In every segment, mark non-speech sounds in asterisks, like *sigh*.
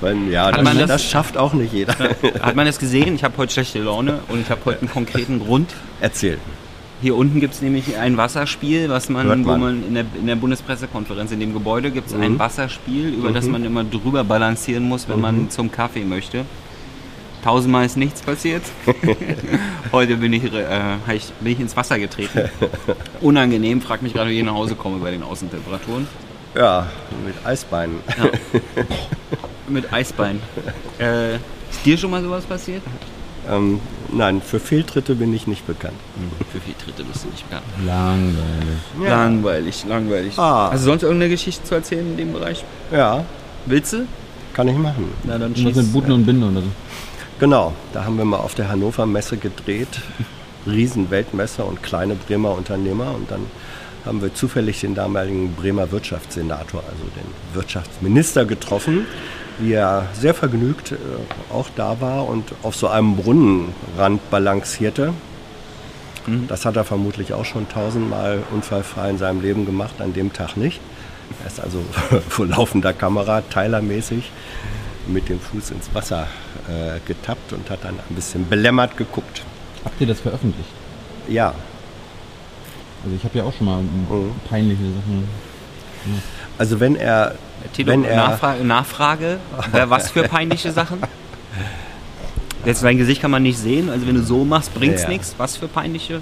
Wenn, ja, Hat das, man das, das- schafft auch nicht jeder. Hat man das gesehen? Ich habe heute schlechte Laune und ich habe heute einen konkreten Grund. Erzähl. Hier unten gibt es nämlich ein Wasserspiel, was man, Hört wo man. man in der, in der Bundespressekonferenz in dem Gebäude gibt es Mhm. ein Wasserspiel, über das man immer drüber balancieren muss, wenn Mhm. man zum Kaffee möchte. Tausendmal ist nichts passiert. *laughs* Heute bin ich, äh, bin ich ins Wasser getreten. *laughs* Unangenehm, frag mich gerade, wie ich nach Hause komme bei den Außentemperaturen. Ja, mit Eisbeinen. *laughs* Mit Eisbein. Äh, ist dir schon mal sowas passiert? Ähm, nein, für Fehltritte bin ich nicht bekannt. Für viele Tritte bist du nicht bekannt. Langweilig. Langweilig, langweilig. Ah. Hast du sonst irgendeine Geschichte zu erzählen in dem Bereich? Ja, Willst du? kann ich machen. Na dann Was mit Buten und Binde oder so. Genau, da haben wir mal auf der Hannover Messe gedreht. *laughs* Riesenweltmesse und kleine Bremer Unternehmer. Und dann haben wir zufällig den damaligen Bremer Wirtschaftssenator, also den Wirtschaftsminister getroffen, wie er sehr vergnügt äh, auch da war und auf so einem Brunnenrand balancierte. Das hat er vermutlich auch schon tausendmal unfallfrei in seinem Leben gemacht, an dem Tag nicht. Er ist also *laughs* vor laufender Kamera, teilermäßig, mit dem Fuß ins Wasser äh, getappt und hat dann ein bisschen belämmert geguckt. Habt ihr das veröffentlicht? Ja, Also ich habe ja auch schon mal Mhm. peinliche Sachen. also wenn er, Tilo, wenn er, Nachfrage, Nachfrage, wer was für peinliche Sachen? Jetzt dein Gesicht kann man nicht sehen, also wenn du so machst, bringt's Ja. nichts. Was für peinliche?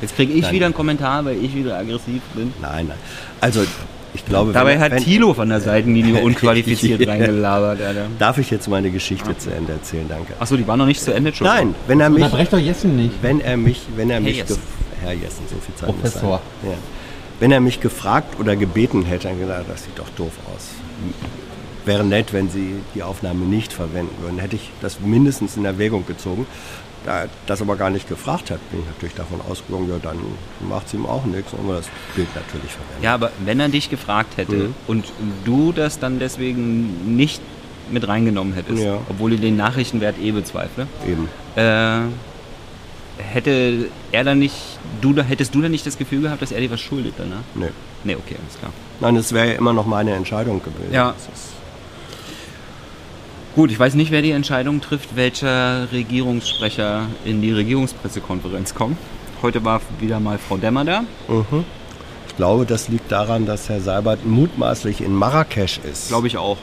Jetzt kriege ich Nein. wieder einen Kommentar, weil ich wieder aggressiv bin. nein, nein, also ich glaube, Dabei wenn, hat wenn, Thilo von der Seitenlinie *laughs* unqualifiziert Ja. reingelabert, Alter. Darf ich jetzt meine Geschichte zu Ende erzählen, danke. Achso, die war noch nicht zu Ende schon. Nein, wenn er mich, Unterbrecht doch Jessen nicht. wenn er mich, wenn er mich, Jessen. Herr Jessen, so viel Zeit muss Professor. sein. Ja. Wenn er mich gefragt oder gebeten hätte, dann gesagt, das sieht doch doof aus. Wäre nett, wenn Sie die Aufnahme nicht verwenden würden. Hätte ich das mindestens in Erwägung gezogen. Da er das aber gar nicht gefragt hat, bin ich natürlich davon ausgegangen, ja, dann macht es ihm auch nichts und wir das Bild natürlich verwenden. Ja, aber wenn er dich gefragt hätte Mhm. und du das dann deswegen nicht mit reingenommen hättest, Ja. obwohl du den Nachrichtenwert eh bezweifle, Eben. äh, hätte er dann nicht, du, hättest du dann nicht das Gefühl gehabt, dass er dir was schuldet danach? Nee. Nee, okay, alles klar. Nein, es wäre ja immer noch meine Entscheidung gewesen. Ja. Das Gut, ich weiß nicht, wer die Entscheidung trifft, welcher Regierungssprecher in die Regierungspressekonferenz kommt. Heute war wieder mal Frau Demmer da. mhm. Ich glaube, das liegt daran, dass Herr Seibert mutmaßlich in Marrakesch ist. Glaube ich auch.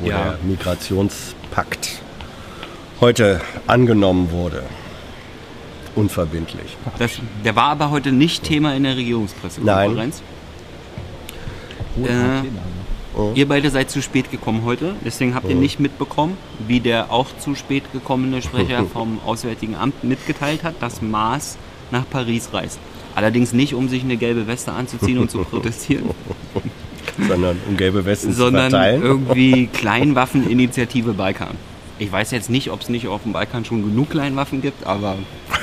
wo Ja. der Migrationspakt heute angenommen wurde. Unverbindlich. Das, der war aber heute nicht Thema in der Regierungspressekonferenz. Hohe Äh, Athener. Ihr beide seid zu spät gekommen heute, deswegen habt ihr Oh. nicht mitbekommen, wie der auch zu spät gekommene Sprecher *laughs* vom Auswärtigen Amt mitgeteilt hat, dass Maas nach Paris reist. Allerdings nicht, um sich eine gelbe Weste anzuziehen und zu *laughs* protestieren, sondern um gelbe Westen sondern zu verteilen. irgendwie *laughs* Kleinwaffeninitiative Balkan. Ich weiß jetzt nicht, ob es nicht auf dem Balkan schon genug Kleinwaffen gibt, aber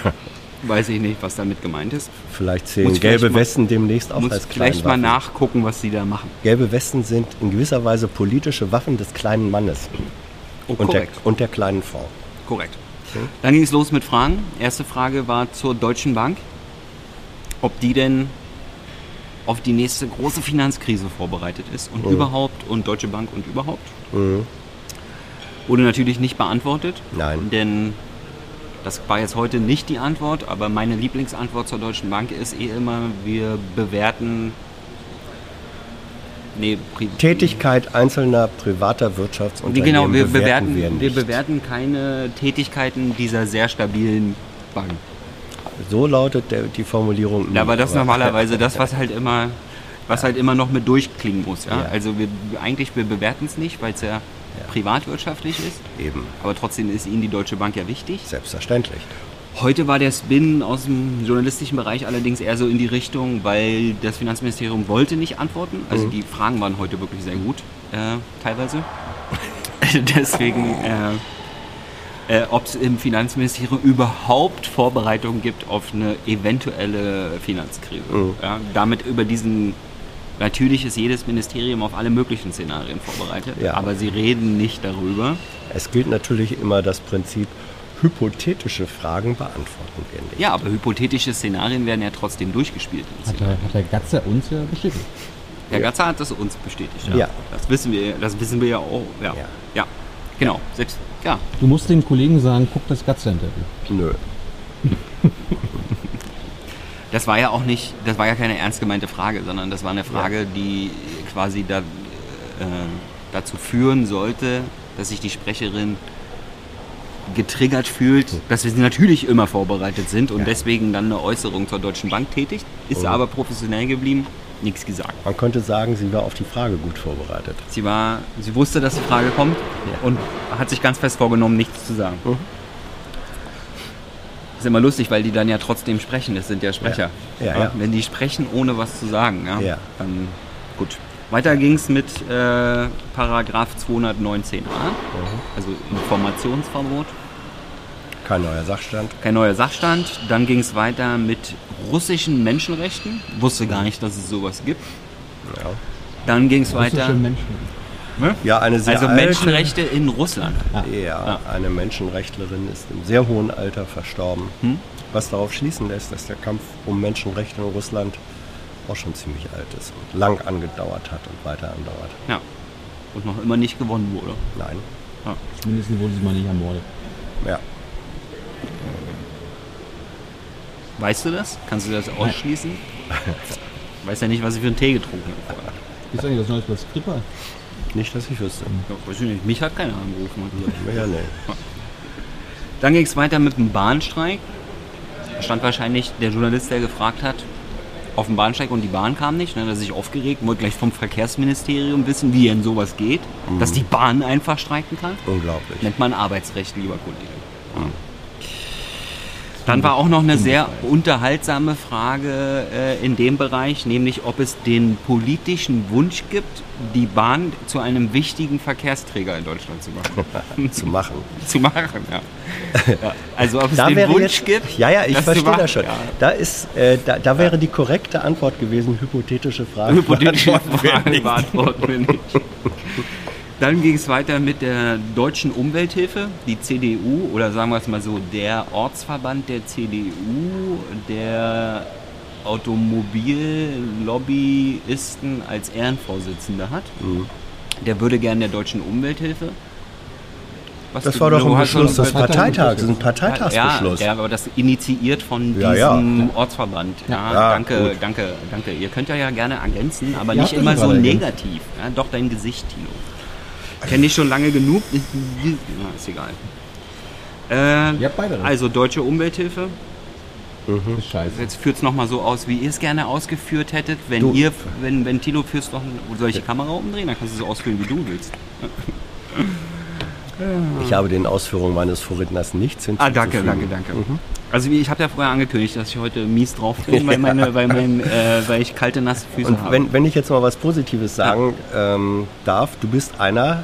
*laughs* weiß ich nicht, was damit gemeint ist. Vielleicht vielleicht gelbe mal- Westen demnächst auch Muss als vielleicht mal nachgucken, was sie da machen. Gelbe Westen sind in gewisser Weise politische Waffen des kleinen Mannes Oh, und, der, und der kleinen Frau. Korrekt. Dann ging es los mit Fragen. Erste Frage war zur Deutschen Bank, ob die denn auf die nächste große Finanzkrise vorbereitet ist und überhaupt und Deutsche Bank und überhaupt. Mhm. Wurde natürlich nicht beantwortet, Nein. denn das war jetzt heute nicht die Antwort, aber meine Lieblingsantwort zur Deutschen Bank ist eh immer, wir bewerten nee, Tätigkeit einzelner privater Wirtschaftsunternehmen Genau, wir bewerten, bewerten, wir wir bewerten keine Tätigkeiten dieser sehr stabilen Bank. So lautet der, die Formulierung. Ja, aber das normalerweise das, was halt immer, was halt immer noch mit durchklingen muss. Ja? Ja. Also wir eigentlich wir bewerten es nicht, weil es ja, privatwirtschaftlich ist. Eben, Aber trotzdem ist Ihnen die Deutsche Bank ja wichtig. selbstverständlich. Heute war der Spin aus dem journalistischen Bereich allerdings eher so in die Richtung, weil das Finanzministerium wollte nicht antworten. Also die Fragen waren heute wirklich sehr gut, äh, teilweise. *laughs* Deswegen, äh, äh, ob es im Finanzministerium überhaupt Vorbereitungen gibt auf eine eventuelle Finanzkrise. Ja, damit über diesen Natürlich ist jedes Ministerium auf alle möglichen Szenarien vorbereitet, Ja. aber sie reden nicht darüber. Es gilt natürlich immer das Prinzip, hypothetische Fragen beantworten wir nicht. Ja, aber hypothetische Szenarien werden ja trotzdem durchgespielt. Hat der, hat der Gatze uns ja bestätigt. Herr Ja. Gatzer hat das uns bestätigt. Ja. Das wissen wir, das wissen wir ja auch. Ja. Ja. Ja. Genau. Selbst, ja. Du musst den Kollegen sagen, guck das Gatzer-Interview. Nö. Das war ja auch nicht, das war ja keine ernst gemeinte Frage, sondern das war eine Frage, die quasi da, äh, dazu führen sollte, dass sich die Sprecherin getriggert fühlt, dass wir natürlich immer vorbereitet sind und Ja. deswegen dann eine Äußerung zur Deutschen Bank tätigt, ist Mhm. aber professionell geblieben, nichts gesagt. Man könnte sagen, sie war auf die Frage gut vorbereitet. Sie war, sie wusste, dass die Frage kommt Ja. und hat sich ganz fest vorgenommen, nichts zu sagen. Mhm. Ist immer lustig, weil die dann ja trotzdem sprechen. Das sind ja Sprecher. Ja. Ja, ja. Wenn die sprechen, ohne was zu sagen, ja, Ja. dann gut. Weiter ging es mit äh, Paragraph 219a, also Informationsverbot. Kein neuer Sachstand. Kein neuer Sachstand. Dann ging es weiter mit russischen Menschenrechten. Wusste gar nicht, dass es sowas gibt. Ja, Dann ging es Russische weiter. Menschen. ja eine sehr Also alte, Menschenrechte in Russland. Ja, eine Menschenrechtlerin ist im sehr hohen Alter verstorben. Hm? Was darauf schließen lässt, dass der Kampf um Menschenrechte in Russland auch schon ziemlich alt ist und lang angedauert hat und weiter andauert. Ja. Und noch immer nicht gewonnen wurde. Nein. Zumindest wurde sie mal nicht ermordet. Ja. Weißt du das? Kannst du das ausschließen? *laughs* Weiß ja nicht, was ich für einen Tee getrunken habe. Ist eigentlich was Neues bei Skripal? Nicht, dass ich wüsste. Ja, weiß ich nicht. Mich hat keiner angerufen. Ja, nee. Dann ging es weiter mit dem Bahnstreik. Da stand wahrscheinlich der Journalist, der gefragt hat, auf dem Bahnsteig und die Bahn kam nicht. Dann hat er sich aufgeregt, wollte gleich vom Verkehrsministerium wissen, wie denn sowas geht. Dass die Bahn einfach streiken kann. Unglaublich. Nennt man Arbeitsrecht, lieber Kollege. Ja. Dann war auch noch eine sehr unterhaltsame Frage äh, in dem Bereich, nämlich ob es den politischen Wunsch gibt, die Bahn zu einem wichtigen Verkehrsträger in Deutschland zu machen. Zu machen. *laughs* zu machen, ja. ja. Also ob es Da den Wunsch jetzt, gibt. ja, ja, ich verstehe das schon. Ja. Da ist, äh, da, da wäre die korrekte Antwort gewesen, hypothetische Frage. Hypothetische *laughs* Fragen beantworten wir nicht. *laughs* Dann ging es weiter mit der Deutschen Umwelthilfe, die CDU, oder sagen wir es mal so, der Ortsverband der CDU, der Automobillobbyisten als Ehrenvorsitzender hat. Mhm. Der würde gerne der Deutschen Umwelthilfe. Was Das war doch ein Beschluss des. Parteitags. Ein Parteitagsbeschluss. Ja, ja, aber das initiiert von Ja, diesem ja. Ortsverband. Ja, Ja, danke, gut. danke, danke. Ihr könnt ja, ja gerne ergänzen, aber nicht immer so negativ. Ja, doch dein Gesicht, Tino. Kenne ich schon lange genug. Ja, ist egal. Äh, Ihr habt beide recht. also Deutsche Umwelthilfe. Das ist scheiße. Jetzt führt es nochmal so aus, wie ihr es gerne ausgeführt hättet. Wenn Du- ihr, wenn, wenn Tino führst noch, soll ich die Kamera umdrehen? Dann kannst du es so ausführen, wie du willst. *laughs* Ich habe den Ausführungen meines Vorredners nichts Ah, hinzuzufügen. danke, danke, danke. Also wie- ich habe ja vorher angekündigt, dass ich heute mies drauf bin, weil, meine, weil, mein, äh, weil ich kalte, nasse Füße Und habe. wenn, wenn ich jetzt mal was Positives sagen ähm, darf, du bist einer,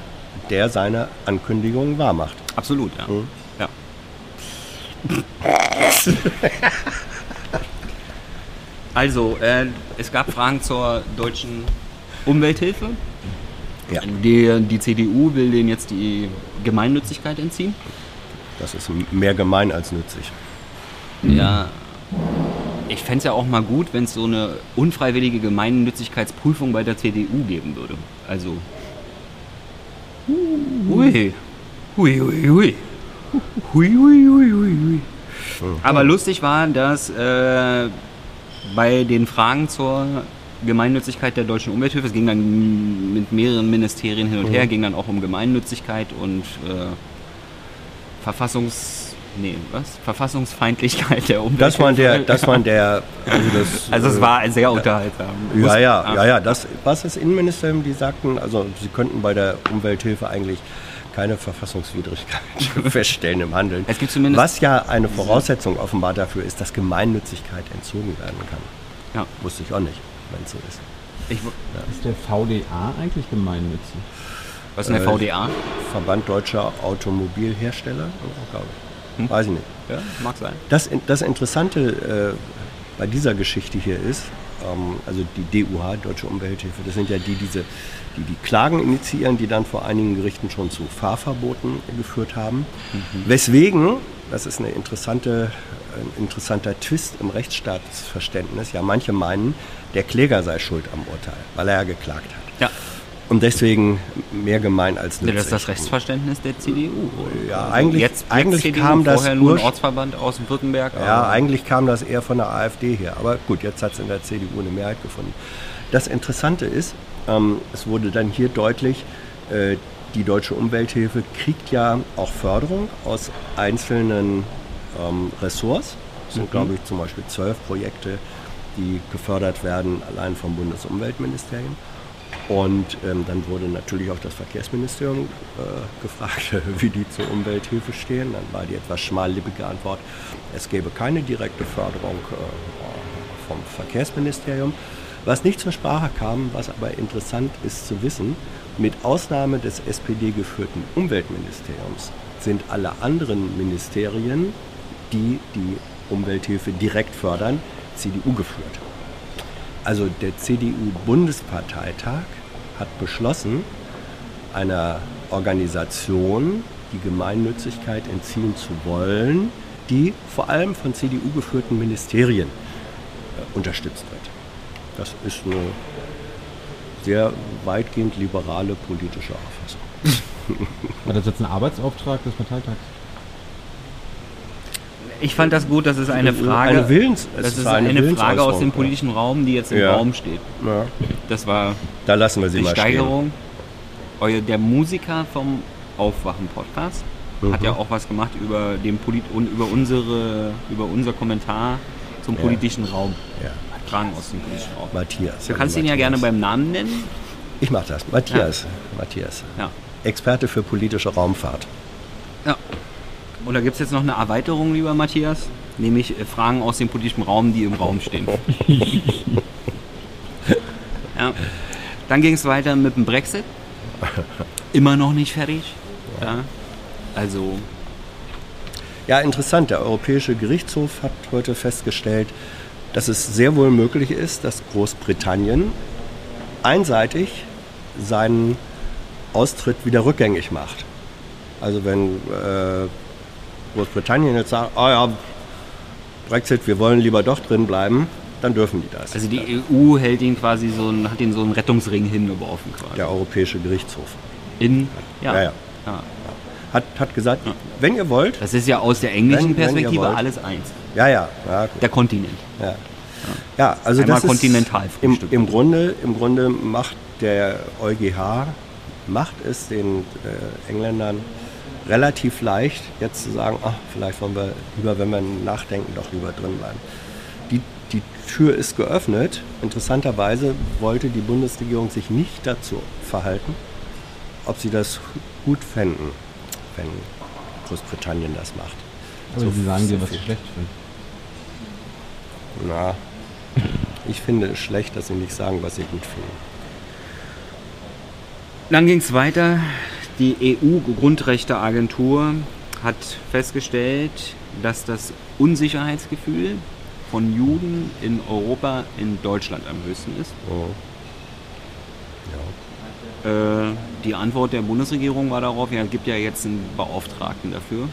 der seine Ankündigungen wahrmacht. Absolut, ja. Mhm. ja. *laughs* also, äh, es gab Fragen zur deutschen Umwelthilfe. Ja. Die, die CDU will denen jetzt die Gemeinnützigkeit entziehen. Das ist mehr gemein als nützlich. Ja. Ich fände es ja auch mal gut, wenn es so eine unfreiwillige Gemeinnützigkeitsprüfung bei der CDU geben würde. Also. Hui. Hui, hui, hui. Hui, hui, hui, hui, hui. Aber lustig war, dass äh, bei den Fragen zur Gemeinnützigkeit der deutschen Umwelthilfe, es ging dann mit mehreren Ministerien hin und her, ging dann auch um Gemeinnützigkeit und äh, Verfassungs... Nee, was? Verfassungsfeindlichkeit der Umwelthilfe. Das war der, das war der, *laughs* also das, Also es äh, war sehr unterhaltsam. Ja, ja, ja, ja. Das, was das Innenministerium, die sagten, also sie könnten bei der Umwelthilfe eigentlich keine Verfassungswidrigkeit *laughs* feststellen im Handeln. Es gibt zumindest- was ja eine Voraussetzung offenbar dafür ist, dass Gemeinnützigkeit entzogen werden kann. Ja. Wusste ich auch nicht, wenn es so ist. Ich, wo- Ist der VDA eigentlich gemeinnützig? was ist denn der Äh, VDA? Verband Deutscher Automobilhersteller, glaube ich. Hm? Weiß ich nicht. Ja, mag sein. Das, das Interessante äh, bei dieser Geschichte hier ist, ähm, also die DUH, Deutsche Umwelthilfe, das sind ja die, diese, die die Klagen initiieren, die dann vor einigen Gerichten schon zu Fahrverboten geführt haben. Weswegen, das ist eine interessante ein interessanter Twist im Rechtsstaatsverständnis. Ja, manche meinen, der Kläger sei schuld am Urteil, weil er ja geklagt hat. Ja. Und deswegen mehr gemein als nützlich. Das ist das Rechtsverständnis der CDU. oder? Ja, eigentlich- jetzt, jetzt eigentlich CDU, kam das vorher nur ein Ortsverband aus Württemberg. Ja, eigentlich kam das eher von der AfD her. Aber gut, jetzt hat es in der CDU eine Mehrheit gefunden. Das Interessante ist, ähm, es wurde dann hier deutlich, äh, die Deutsche Umwelthilfe kriegt ja auch Förderung aus einzelnen ähm, Ressorts. Es sind, glaube ich, zum Beispiel zwölf Projekte, die gefördert werden, allein vom Bundesumweltministerium. Und ähm, dann wurde natürlich auch das Verkehrsministerium äh, gefragt, *laughs* wie die zur Umwelthilfe stehen. Dann war die etwas schmallippige Antwort, es gäbe keine direkte Förderung äh, vom Verkehrsministerium. Was nicht zur Sprache kam, was aber interessant ist zu wissen, mit Ausnahme des SPD-geführten Umweltministeriums sind alle anderen Ministerien, die die Umwelthilfe direkt fördern, CDU geführt. Also der CDU-Bundesparteitag hat beschlossen, einer Organisation die Gemeinnützigkeit entziehen zu wollen, die vor allem von CDU geführten Ministerien äh, unterstützt wird. Das ist eine sehr weitgehend liberale politische Auffassung. *laughs* War das jetzt ein Arbeitsauftrag des Parteitags? Ich fand das gut, das ist eine Frage. Eine Willens- es das ist eine eine, Frage aus dem ja. politischen Raum, die jetzt im Ja. Raum steht. Ja, Das war da lassen wir sie die mal Steigerung. Euer, der Musiker vom Aufwachen-Podcast hat Mhm. ja auch was gemacht über, den Polit und über, unsere, über unser Kommentar zum Ja. politischen Raum. stehen. Fragen aus dem politischen Raum. Ja, Matthias. Du kannst ihn ja gerne beim Namen nennen. Ich mache das. Matthias. Matthias. Ja. Experte für politische Raumfahrt. ja. Und da gibt es jetzt noch eine Erweiterung, lieber Matthias, nämlich äh, Fragen aus dem politischen Raum, die im Raum stehen. *laughs* ja. Dann ging es weiter mit dem Brexit. Immer noch nicht fertig. Ja. Also, Ja, interessant. Der Europäische Gerichtshof hat heute festgestellt, dass es sehr wohl möglich ist, dass Großbritannien einseitig seinen Austritt wieder rückgängig macht. Also wenn äh, Großbritannien jetzt sagt, oh ja, Brexit, wir wollen lieber doch drin bleiben, dann dürfen die das. also die EU hält ihn quasi so einen, hat ihn so einen Rettungsring hingeworfen quasi. der Europäische Gerichtshof In, ja. Ja, ja. ja. hat, hat gesagt, wenn ihr wollt, Das ist ja aus der englischen Wenn- wenn Perspektive wollt. alles eins. ja, ja. Der Kontinent. Ja, ja also Einmal das ist im, im, Grunde, Im Grunde macht der EuGH macht es den äh, Engländern relativ leicht, jetzt zu sagen, ach, vielleicht wollen wir lieber, wenn wir nachdenken, doch lieber drin bleiben. Die, die Tür ist geöffnet. Interessanterweise wollte die Bundesregierung sich nicht dazu verhalten, ob sie das gut fänden, wenn Großbritannien das macht. Aber So- Sie sagen dir, was. Sie schlecht finden. Na, ich finde es schlecht, dass sie nicht sagen, was sie gut finden. Dann ging es weiter. Die EU-Grundrechteagentur hat festgestellt, dass das Unsicherheitsgefühl von Juden in Europa in Deutschland am höchsten ist. Oh. Ja. Äh, die Antwort der Bundesregierung war darauf, ja, es gibt ja jetzt einen Beauftragten dafür.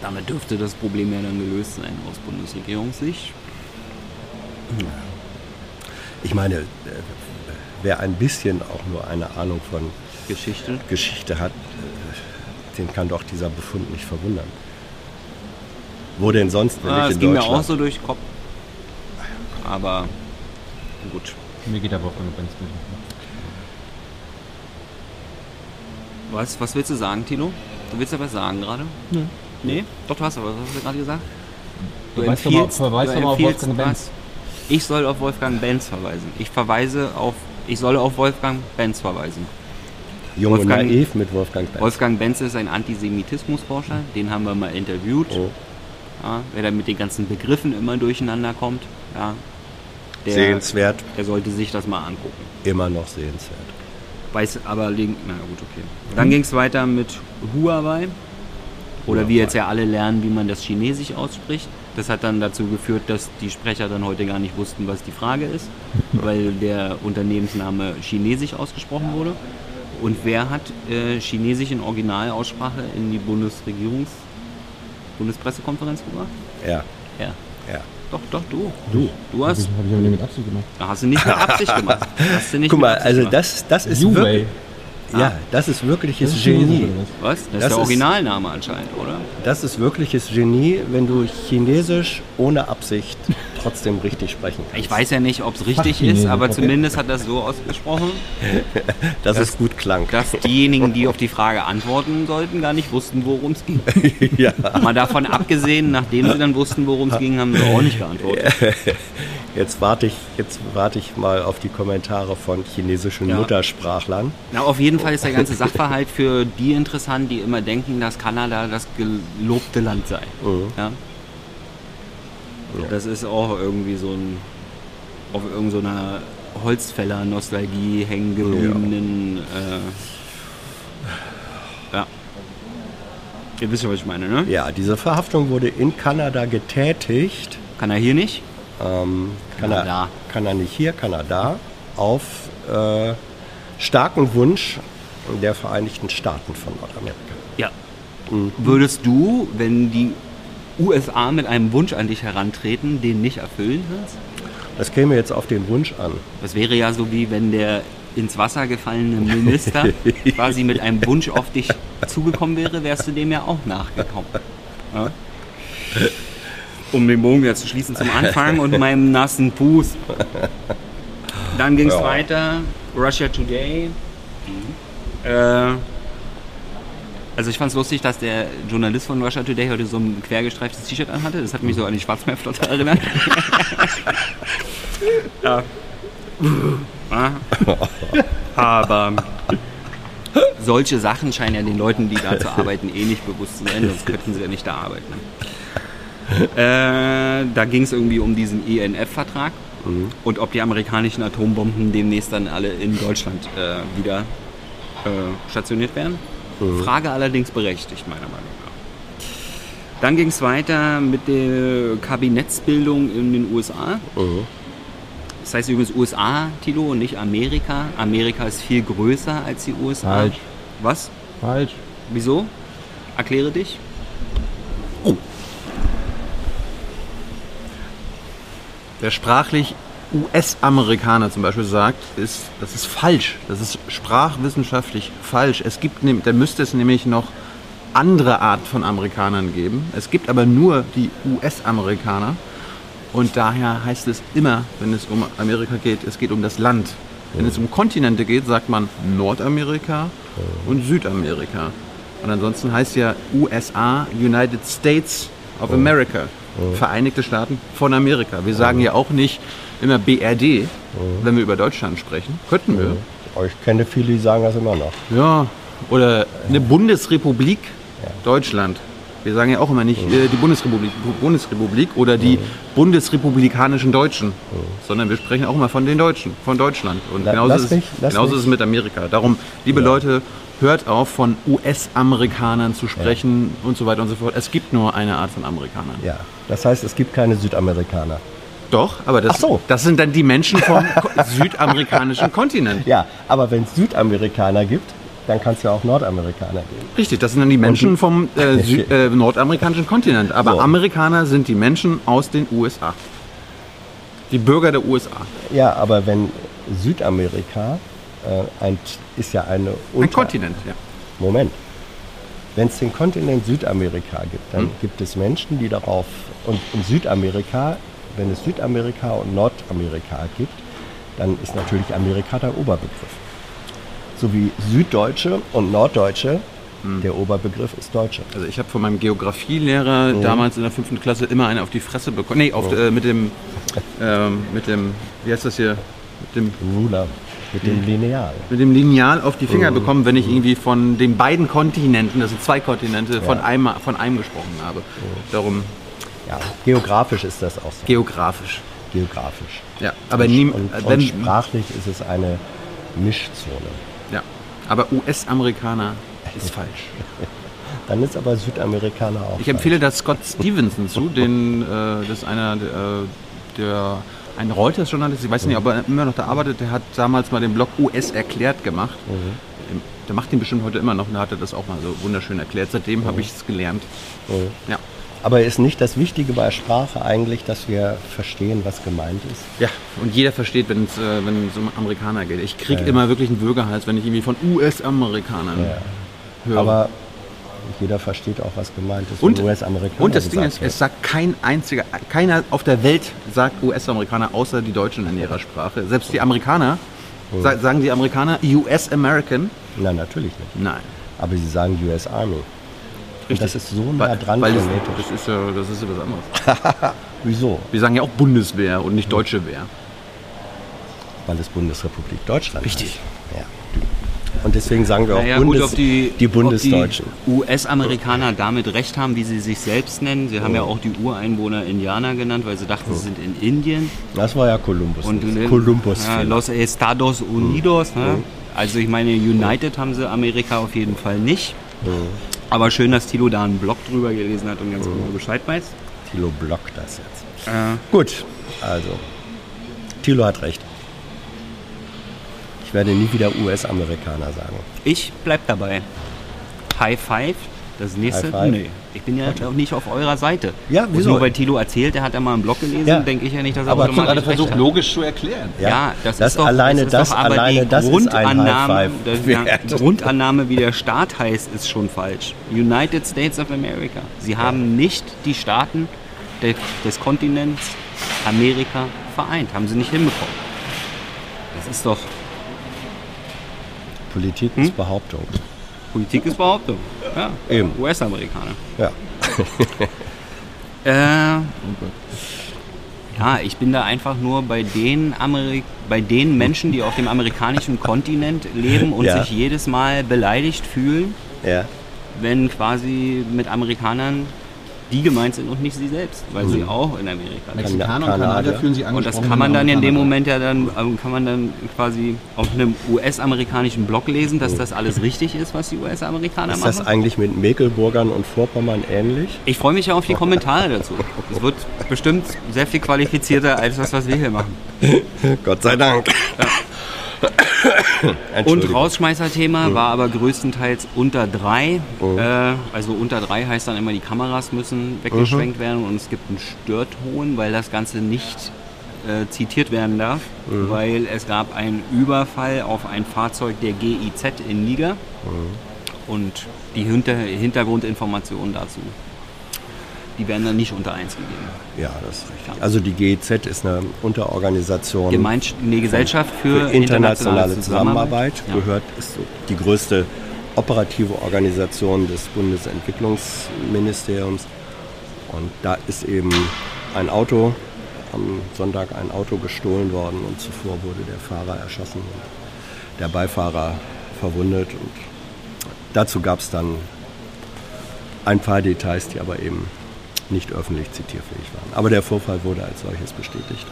Damit dürfte das Problem ja dann gelöst sein aus Bundesregierungssicht. Ich meine, äh, wer ein bisschen auch nur eine Ahnung von Geschichte. Geschichte hat, äh, den kann doch dieser Befund nicht verwundern. Wo denn sonst, wenn Ah, nicht das in ging mir auch so durch den Kopf. Aber gut. Mir geht aber auch Benz mit. Was, was willst du sagen, Tino? Du willst ja was sagen gerade? Nö. Nee? Doch, du hast aber was hast du gerade gesagt? Verweis doch mal- du doch mal auf Wolfgang Benz. Ich soll auf Wolfgang Benz verweisen. Ich verweise auf, ich soll auf Wolfgang Benz verweisen. Jung und Wolfgang- naiv mit Wolfgang Benz. Wolfgang Benz ist ein Antisemitismusforscher, den haben wir mal interviewt. Oh. Ja, wer da mit den ganzen Begriffen immer durcheinander kommt, ja, der, Sehenswert, der sollte sich das mal angucken. immer noch sehenswert. Weiß aber, na gut, okay. Dann ging es weiter mit Huawei. Oder wir jetzt ja alle lernen, wie man das Chinesisch ausspricht. Das hat dann dazu geführt, dass die Sprecher dann heute gar nicht wussten, was die Frage ist, *laughs* weil der Unternehmensname Chinesisch ausgesprochen wurde. Und wer hat äh, Chinesisch in Originalaussprache in die Bundesregierungs Bundespressekonferenz gebracht? Ja. Ja. Ja. Doch, doch, du. Du. Du Habe hast. ich, hab ich aber nicht mit Absicht gemacht. Hast du nicht mit Absicht gemacht. Hast du nicht Guck mal, also das, das ist Way. Ja, das ist wirkliches Das ist Genie. was? Das, Das ist der Originalname anscheinend, oder? Das ist wirkliches Genie, wenn du Chinesisch ohne Absicht trotzdem richtig sprechen kannst. Ich weiß ja nicht, ob es richtig ist, aber zumindest hat das so ausgesprochen, *laughs* dass das- es gut klang. dass diejenigen, die auf die Frage antworten sollten, gar nicht wussten, worum es ging. *laughs* ja. Mal davon abgesehen, nachdem sie dann wussten, worum es ging, haben sie auch nicht geantwortet. *laughs* Jetzt warte ich, jetzt warte ich mal auf die Kommentare von chinesischen Ja. Muttersprachlern. Na, auf jeden Fall ist der ganze Sachverhalt für die interessant, die immer denken, dass Kanada das gelobte Land sei. Mhm. Ja? Das ist auch irgendwie so ein auf irgendeiner Holzfäller-Nostalgie hängen gebliebenen. Äh, ja. Ihr wisst ja, was ich meine, ne? Ja, diese Verhaftung wurde in Kanada getätigt. Kann er hier nicht? Ähm, kann, Kanada. er, kann er nicht hier, kann er da. Auf äh, starken Wunsch der Vereinigten Staaten von Nordamerika. Ja. Würdest du, wenn die USA mit einem Wunsch an dich herantreten, den nicht erfüllen kannst? Das käme jetzt auf den Wunsch an. Das wäre ja so wie wenn der ins Wasser gefallene *laughs* Minister quasi mit einem Wunsch auf dich zugekommen wäre, wärst du dem ja auch nachgekommen. Ja? *laughs* Um den Bogen wieder zu schließen zum Anfang und *laughs* meinem nassen Fuß. Dann ging es Ja. weiter. Russia Today. Äh, also ich fand es lustig, dass der Journalist von Russia Today heute so ein quergestreiftes T-Shirt anhatte. Das hat mich so an die Schwarzmeerflotte erinnert. *laughs* Ja. Aber solche Sachen scheinen ja den Leuten, die da zu arbeiten, eh nicht bewusst zu sein, sonst könnten sie ja nicht da arbeiten. Äh, da ging es irgendwie um diesen ENF-Vertrag und ob die amerikanischen Atombomben demnächst dann alle in Deutschland äh, wieder äh, stationiert werden. Frage allerdings berechtigt, meiner Meinung nach. Dann ging es weiter mit der Kabinettsbildung in den USA. Das heißt übrigens USA, Tilo, und nicht Amerika. Amerika ist viel größer als die USA. Falsch. Was? Falsch. Wieso? Erkläre dich. Wer sprachlich US-Amerikaner zum Beispiel sagt, ist, das ist falsch. Das ist sprachwissenschaftlich falsch. Es gibt, da müsste es nämlich noch andere Art von Amerikanern geben. Es gibt aber nur die US-Amerikaner. Und daher heißt es immer, wenn es um Amerika geht, es geht um das Land. Wenn es um Kontinente geht, sagt man Nordamerika und Südamerika. Und ansonsten heißt ja USA United States of America. Vereinigte Staaten von Amerika. Wir sagen ja auch nicht immer BRD, wenn wir über Deutschland sprechen. Könnten wir. Aber Ich kenne viele, die sagen das immer noch. Ja. Oder eine Bundesrepublik Deutschland. Wir sagen ja auch immer nicht äh, die Bundesrepublik, Bundesrepublik oder die bundesrepublikanischen Deutschen, sondern wir sprechen auch immer von den Deutschen, von Deutschland. Und La- genauso, ist, es, mich- genauso ist es mit Amerika. Darum, liebe Ja. Leute, hört auf, von US-Amerikanern zu sprechen und so weiter und so fort. Es gibt nur eine Art von Amerikanern. Ja, das heißt, es gibt keine Südamerikaner. Doch, aber das, so. das sind dann die Menschen vom *laughs* südamerikanischen Kontinent. Ja, aber wenn es Südamerikaner gibt, dann kann es ja auch Nordamerikaner geben. Richtig, das sind dann die Menschen vom äh, Sü- äh, nordamerikanischen Kontinent. Aber So. Amerikaner sind die Menschen aus den USA. Die Bürger der USA. Ja, aber wenn Südamerika äh, ein, ist ja eine Ein Unter Kontinent, ja. Moment. Wenn es den Kontinent Südamerika gibt, dann Hm. gibt es Menschen, die darauf und in Südamerika, wenn es Südamerika und Nordamerika gibt, dann ist natürlich Amerika der Oberbegriff. So wie Süddeutsche und Norddeutsche, Hm. der Oberbegriff ist Deutsche. Also ich habe von meinem Geografielehrer damals in der fünften Klasse immer eine auf die Fresse bekommen. Nee, auf, äh, mit dem, ähm, mit dem, wie heißt das hier? Mit dem, Ruler mit dem Lineal. mit dem Lineal auf die Finger bekommen, wenn ich irgendwie von den beiden Kontinenten, das sind zwei Kontinente, von, Ja. einem, von einem gesprochen habe. Darum Ja, geografisch ist das auch so. geografisch. geografisch. Ja, aber und, nie, und, äh, und wenn, sprachlich ist es eine Mischzone. ja, aber US-Amerikaner *laughs* ist falsch. Dann ist aber Südamerikaner auch. Ich empfehle da Scott Stevenson zu, den, äh, das ist einer, der, der ein Reuters-Journalist, ich weiß nicht, ob er immer noch da arbeitet, der hat damals mal den Blog US erklärt gemacht. Der macht den bestimmt heute immer noch und da hat er das auch mal so wunderschön erklärt. Seitdem habe ich es gelernt. falsch. Ja. Aber ist nicht das Wichtige bei Sprache eigentlich, dass wir verstehen, was gemeint ist? Ja, und jeder versteht, wenn es äh, wenn es um Amerikaner geht. Ich kriege Ja, ja. immer wirklich einen Würgehals, wenn ich irgendwie von US-Amerikanern Ja. höre. Aber jeder versteht auch, was gemeint ist. und, US-Amerikaner und das Ding ist, wird. es sagt kein einziger, keiner auf der Welt sagt US-Amerikaner, außer die Deutschen in ihrer Sprache. Selbst die Amerikaner, sa sagen die Amerikaner US-American? Nein, natürlich nicht. Nein. Aber sie sagen US Army. Und das ist so nah Weil, dran weil das, phonetisch. das, ist ja, das ist ja was anderes. *laughs* Wieso? Wir sagen ja auch Bundeswehr und nicht Deutsche Wehr. Weil es Bundesrepublik Deutschland Richtig. ist. Ja. Und deswegen sagen wir auch Naja, Bundes gut, ob die, die Bundesdeutschen. US-Amerikaner damit recht haben, wie sie sich selbst nennen. Sie haben ja auch die Ureinwohner Indianer genannt, weil sie dachten, sie sind in Indien. Das war ja Kolumbus. Und Kolumbus. ja, Los Estados Unidos. Ne? Also ich meine, United haben sie Amerika auf jeden Fall nicht. Aber schön, dass Tilo da einen Blog drüber gelesen hat und ganz genau Bescheid weiß. Tilo blockt das jetzt. Äh, Gut, also. Tilo hat recht. Ich werde nie wieder US-Amerikaner sagen. ich bleib dabei. High Five. Das nächste. Nee, ich bin ja auch nicht auf eurer Seite. Ja, wieso? Nur weil Tilo erzählt, er hat ja mal einen Blog gelesen, Ja. denke ich ja nicht, dass er Aber automatisch gerade versucht hat. logisch zu erklären. Ja, das, das ist doch, alleine das, ist das- doch aber alleine die das ist ein Grundannahme, ja, die Grundannahme, wie der Staat heißt, ist schon falsch. United States of America. Sie haben nicht die Staaten de, des Kontinents Amerika vereint. Haben sie nicht hinbekommen. Das ist doch, Politik Hm? ist Behauptung. Politik ist Behauptung. Ja, Eben. US-Amerikaner. Ja. *laughs* Äh, ja, ich bin da einfach nur bei den, Ameri bei den Menschen, die auf dem amerikanischen Kontinent leben und Ja. sich jedes Mal beleidigt fühlen, ja. wenn quasi mit Amerikanern die gemeint sind und nicht sie selbst, weil sie auch in Amerika leben. Mexikaner und Kanadier. Kanadier fühlen sich Und angesprochen. das kann man dann in dem Moment ja dann, ähm, kann man dann quasi auf einem US-amerikanischen Blog lesen, dass das alles richtig ist, was die US-Amerikaner Ist machen. das eigentlich mit Mecklenburgern und Vorpommern ähnlich? Ich freue mich ja auf die Kommentare dazu. Es wird bestimmt sehr viel qualifizierter als das, was wir hier machen. *laughs* Gott sei Dank. Und. Rausschmeißerthema war aber größtenteils unter drei. Äh, also unter drei heißt dann immer, die Kameras müssen weggeschwenkt werden und es gibt einen Störton, weil das Ganze nicht äh, zitiert werden darf, weil es gab einen Überfall auf ein Fahrzeug der GIZ in Niger und die Hinter Hintergrundinformationen dazu. Die werden dann nicht unter eins gegeben. Ja, das ist richtig. Also die GEZ ist eine Unterorganisation Gemeinsch eine Gesellschaft für, für internationale Zusammenarbeit. Ja. Gehört ist die größte operative Organisation des Bundesentwicklungsministeriums. Und da ist eben ein Auto, am Sonntag ein Auto gestohlen worden und zuvor wurde der Fahrer erschossen und der Beifahrer verwundet. Und dazu gab es dann ein paar Details, die aber eben nicht öffentlich zitierfähig waren. Aber der Vorfall wurde als solches bestätigt.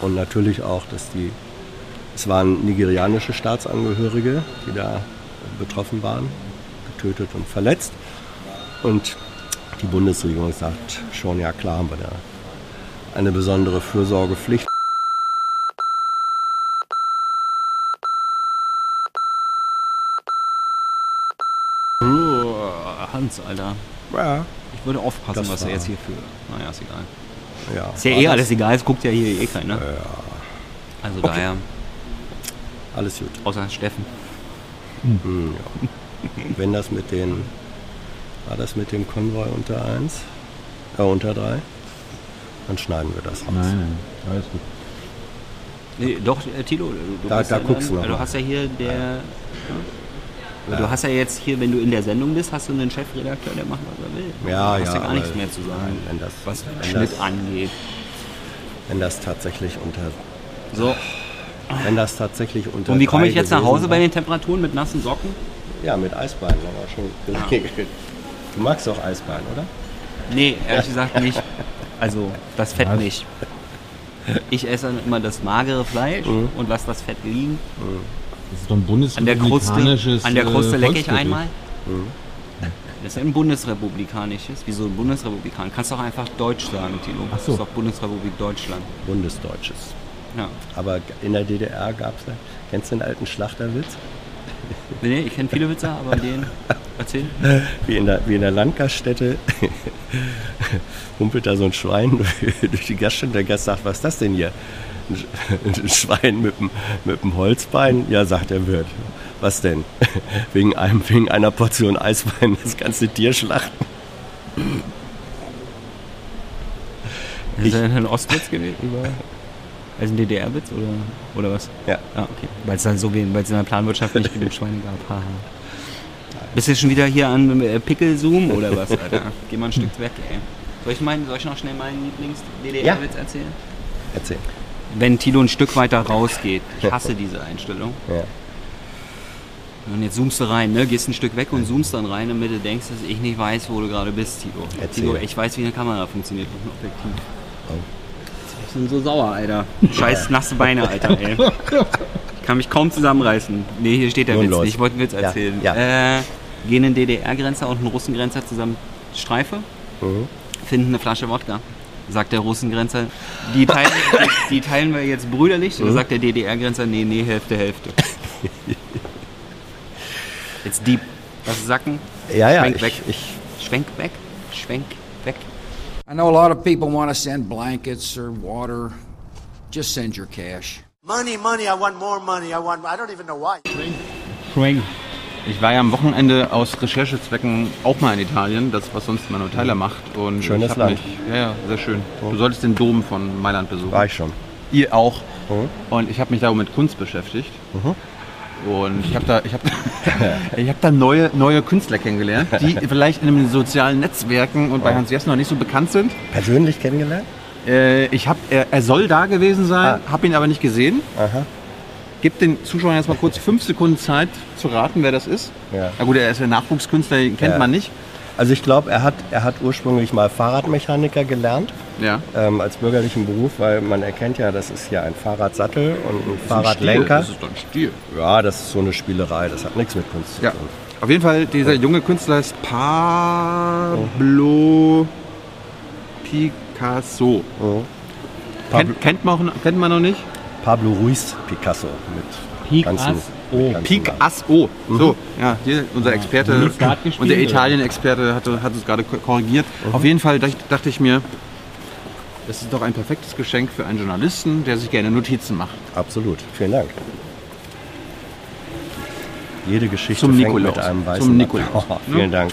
Und natürlich auch, dass die, es waren nigerianische Staatsangehörige, die da betroffen waren, getötet und verletzt. Und die Bundesregierung sagt schon, ja klar haben wir da eine besondere Fürsorgepflicht. Hans, Alter. Ja, Ich würde aufpassen, Das was er jetzt hier für. Naja, ist egal. ja. Ist ja eh alles egal, es guckt ja hier eh keiner. Also daher, Alles gut. außer Steffen. Hm, ja. Wenn das mit den, war das mit dem Konvoi unter 1, äh, unter 3, dann schneiden wir das raus. Nein, nein, alles gut. Nee, doch, äh, Tilo, du, Da- bist da ja guckst du noch Du mal. hast ja hier der. Ja. Du hast ja jetzt hier, wenn du in der Sendung bist, hast du einen Chefredakteur, der macht, was er will. Ja, du hast ja, ja gar nichts mehr zu sagen, Nein, wenn das- was wenn Schnitt das- angeht. Wenn das tatsächlich unter, So, wenn das tatsächlich unter und wie komme ich jetzt nach Hause war- bei den Temperaturen mit nassen Socken? Ja, mit Eisbeinen, aber schon geregelt. Du magst doch Eisbein, oder? Nee, ehrlich gesagt nicht. *laughs* Also das Fett Was? nicht. Ich esse dann immer das magere Fleisch Mhm. und lasse das Fett liegen. Das ist doch ein An der Kruste, bundesrepublikanisches an der Kruste äh, lecke ich einmal. Das ist ein bundesrepublikanisches. Wieso ein Bundesrepublikan? Kannst doch einfach Deutsch sagen, Tilo. Ach so. Das ist doch Bundesrepublik Deutschland. Bundesdeutsches. Ja. Aber in der DDR gab es, kennst du den alten Schlachterwitz? Nee, ich kenne viele Witze, aber *laughs* den erzählen. Wie in der, wie in der Landgaststätte *laughs* humpelt da so ein Schwein *laughs* durch die Gaststätte. Der Gast sagt, was ist das denn hier? Ein Sch- Ein Schwein mit dem, mit dem Holzbein? Ja, sagt der Wirt. Was denn? *laughs* Wegen, einem, wegen einer Portion Eiswein das ganze Tier schlachten? Ist das ein Ostwitz gewesen? Über, also ein DDR-Witz oder, oder was? Ja. Ah, okay. Weil es dann so weil es in der Planwirtschaft nicht genug Schweine gab. Haha. Bist du schon wieder hier an äh, Pickel-Zoom oder was, *laughs* Alter? Geh mal ein Stück weg, ey. Soll ich, meinen, soll ich noch schnell meinen Lieblings-DDR-Witz erzählen? Erzähl. Wenn Tilo ein Stück weiter rausgeht. Ich hasse diese Einstellung. Ja. Und jetzt zoomst du rein, ne? Gehst ein Stück weg und zoomst dann rein, damit du denkst, dass ich nicht weiß, wo du gerade bist, Tilo. Erzähl. Tilo, ich weiß, wie eine Kamera funktioniert, nicht ein Objektiv. Oh. Ich bin so sauer, Alter. Scheiß nasse Beine, Alter, ey. Ich kann mich kaum zusammenreißen. Nee, hier steht der Nun Witz los. Ich wollte einen Witz Ja, erzählen. ja. Äh, gehen ein DDR-Grenzer und ein Russengrenzer zusammen Streife, Mhm. finden eine Flasche Wodka. Sagt der Russengrenzer, die teilen, die, die teilen wir jetzt brüderlich. Mhm. Oder sagt der DDR-Grenzer, nee, nee, Hälfte, Hälfte. Jetzt deep. Was sacken? Ja, ja. Schwenk Ich, weg. ich, Schwenk weg. Schwenk weg. I know a lot of people want to send blankets or water. Just send your cash. Money, money, I want more money. I want, I don't even know why. Schwenk. Ich war ja am Wochenende aus Recherchezwecken auch mal in Italien, das was sonst Manu Tyler macht. Und Schönes Land. Mich, ja, ja, sehr schön. Du solltest den Dom von Mailand besuchen. war ich schon. Ihr auch. Mhm. Und ich habe mich da mit Kunst beschäftigt. Und ich habe da, ich hab, *laughs* ich hab da neue, neue Künstler kennengelernt, die *laughs* vielleicht in den sozialen Netzwerken und bei Hans Jessen noch nicht so bekannt sind. Persönlich kennengelernt? Äh, ich hab, er, er soll da gewesen sein, Ah. habe ihn aber nicht gesehen. Aha. Gib den Zuschauern jetzt mal kurz fünf Sekunden Zeit zu raten, wer das ist. Ja. Na gut, er ist ja Nachwuchskünstler, den kennt Ja. man nicht. Also ich glaube, er hat, er hat ursprünglich mal Fahrradmechaniker gelernt. Ja. Ähm, als bürgerlichen Beruf, weil man erkennt ja, das ist hier ein Fahrradsattel und ein Fahrradlenker. Das ist doch ein Stil. Ja, das ist so eine Spielerei, das hat nichts mit Kunst zu tun. Auf jeden Fall, dieser junge Künstler ist Pablo Picasso. Pablo, Kennt, kennt, man, auch- kennt man noch nicht? Pablo Ruiz Picasso mit Picasso. ganzen- mit ganzen Picasso. So, ja, hier unser Experte, gespielt, unser? Italien-Experte hat, hat es gerade ko- korrigiert. Auf jeden Fall dacht- dachte ich mir, das ist doch ein perfektes Geschenk für einen Journalisten, der sich gerne Notizen macht. Absolut, vielen Dank. Jede Geschichte Zum fängt Nikolaus. mit einem weißen Zum. Nikolaus. Oh, *laughs* vielen Dank.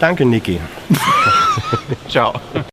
Danke, Niki. *laughs* Ciao. *laughs*